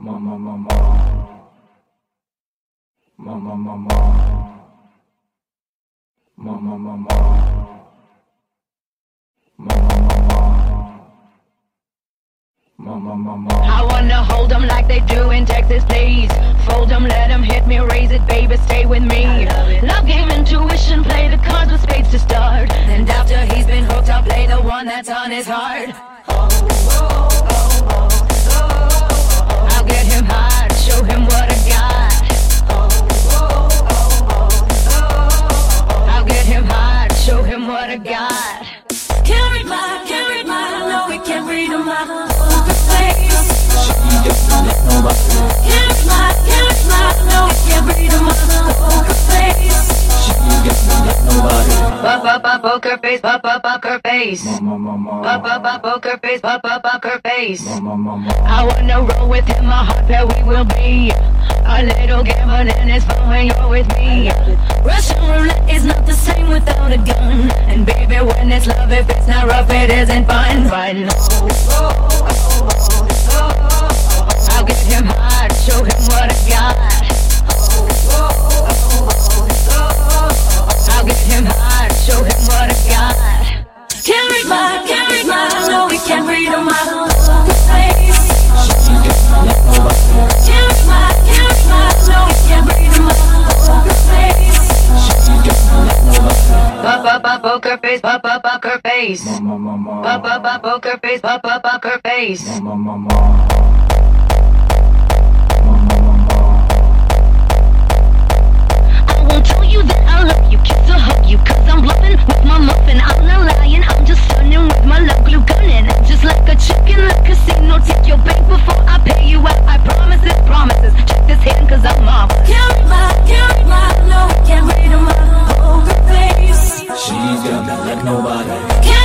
Mama, mama. Mama, mama. Mama, mama. Mama, mama. Mama, mama. I wanna hold them like they do in Texas, please. Fold them, let them hit me, raise it, baby, stay with me. Love game, intuition, play the cards with spades to start. And after he's been hooked, I'll play the one that's on his heart. Up poker face, pop up poker face. Pop up up poker face, pop up poker face. I wanna roll with him, my heart where we will be. A little gambling is fun when you're with me. Russian roulette is not the same without a gun. And baby, when it's love, if it's not rough, it isn't fun. Fun. I'll oh, oh, oh, up poker face, pop up poker face. Pop up poker face, pop up poker face. Me like nobody.